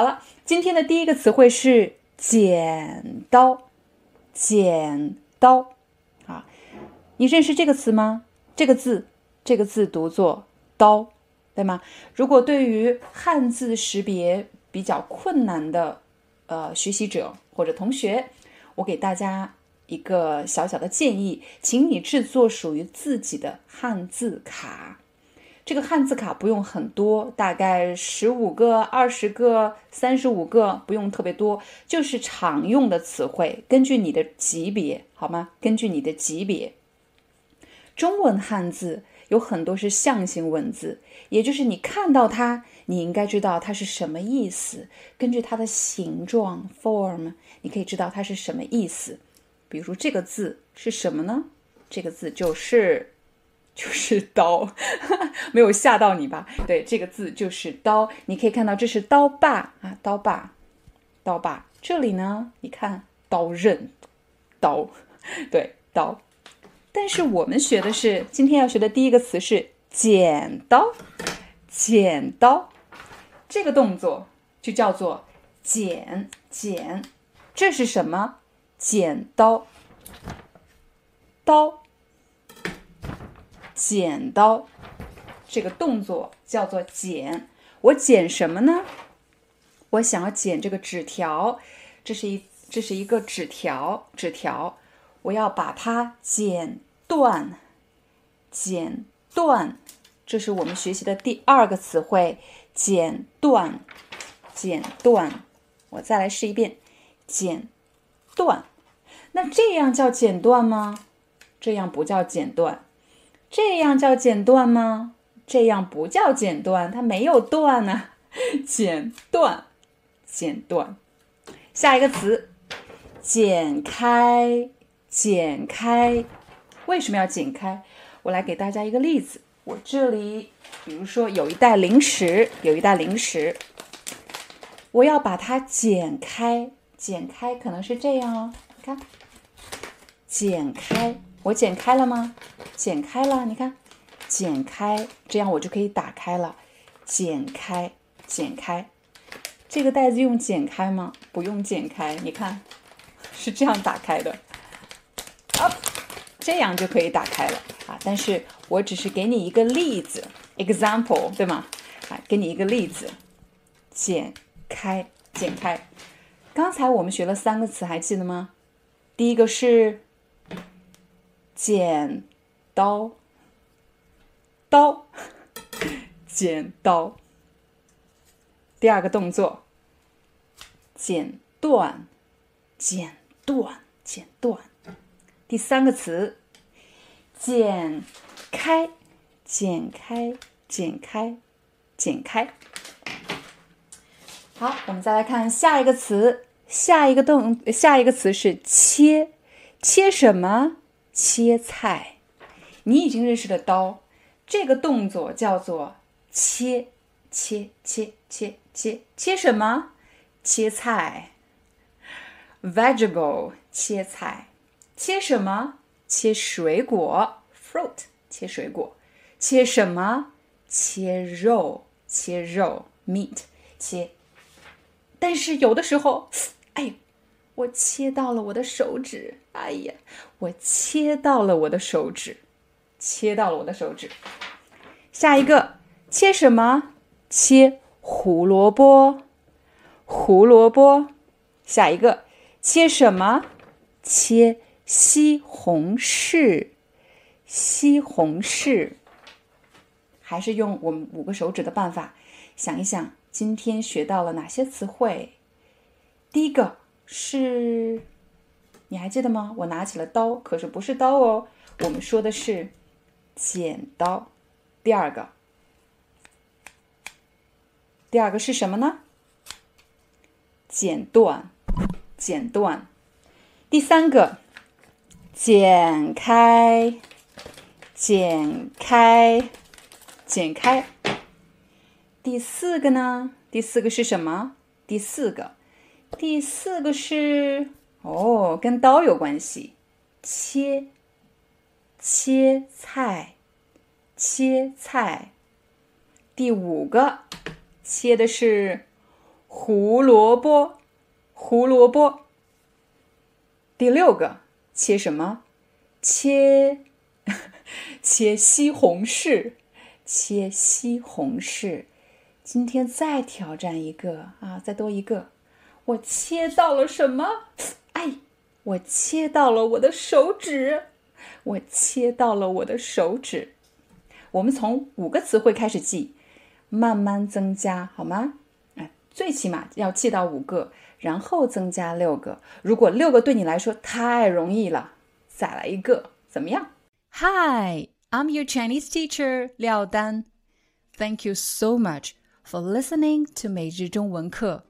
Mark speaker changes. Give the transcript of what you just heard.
Speaker 1: 好了，今天的第一个词汇是剪刀。剪刀，啊，你认识这个词吗？这个字，这个字读作刀，对吗？如果对于汉字识别比较困难的呃学习者或者同学，我给大家一个小小的建议，请你制作属于自己的汉字卡。这个汉字卡不用很多，大概十五个、二十个、三十五个，不用特别多，就是常用的词汇，根据你的级别，好吗？根据你的级别。中文汉字有很多是象形文字，也就是你看到它，你应该知道它是什么意思。根据它的形状 （form），你可以知道它是什么意思。比如这个字是什么呢？这个字就是。就是刀，没有吓到你吧？对，这个字就是刀。你可以看到这是刀把啊，刀把，刀把。这里呢，你看刀刃，刀，对，刀。但是我们学的是今天要学的第一个词是剪刀，剪刀。这个动作就叫做剪剪。这是什么？剪刀，刀。剪刀，这个动作叫做剪。我剪什么呢？我想要剪这个纸条，这是一这是一个纸条，纸条，我要把它剪断，剪断。这是我们学习的第二个词汇，剪断，剪断。我再来试一遍，剪断。那这样叫剪断吗？这样不叫剪断。这样叫剪断吗？这样不叫剪断，它没有断呢。剪断，剪断。下一个词，剪开，剪开。为什么要剪开？我来给大家一个例子。我这里，比如说有一袋零食，有一袋零食，我要把它剪开，剪开可能是这样哦。你看，剪开。我剪开了吗？剪开了，你看，剪开，这样我就可以打开了。剪开，剪开，这个袋子用剪开吗？不用剪开，你看，是这样打开的。啊，这样就可以打开了啊！但是我只是给你一个例子，example，对吗？啊，给你一个例子，剪开，剪开。刚才我们学了三个词，还记得吗？第一个是。剪刀，刀，剪刀。第二个动作，剪断，剪断，剪断。第三个词，剪开，剪开，剪开，剪开。好，我们再来看下一个词，下一个动，下一个词是切，切什么？切菜，你已经认识的刀，这个动作叫做切切切切切切什么？切菜，vegetable 切菜，切什么？切水果，fruit 切水果，切什么？切肉，切肉，meat 切。但是有的时候，哎。我切到了我的手指，哎呀，我切到了我的手指，切到了我的手指。下一个，切什么？切胡萝卜，胡萝卜。下一个，切什么？切西红柿，西红柿。还是用我们五个手指的办法，想一想，今天学到了哪些词汇？第一个。是，你还记得吗？我拿起了刀，可是不是刀哦。我们说的是剪刀。第二个，第二个是什么呢？剪断，剪断。第三个，剪开，剪开，剪开。第四个呢？第四个是什么？第四个，第四个是哦，跟刀有关系，切，切菜，切菜。第五个，切的是胡萝卜，胡萝卜。第六个，切什么？切 切西红柿，切西红柿。今天再挑战一个啊，再多一个。我切到了什么？哎，我切到了我的手指，我切到了我的手指。我们从五个词汇开始记。慢慢增加好吗？哎，最起码要记到五个，然后增加六个。如果六个对你来说太容易了，再来一个，怎么样
Speaker 2: ？Hi, I'm your Chinese teacher 廖丹。Thank you so much for listening to 每日中文课。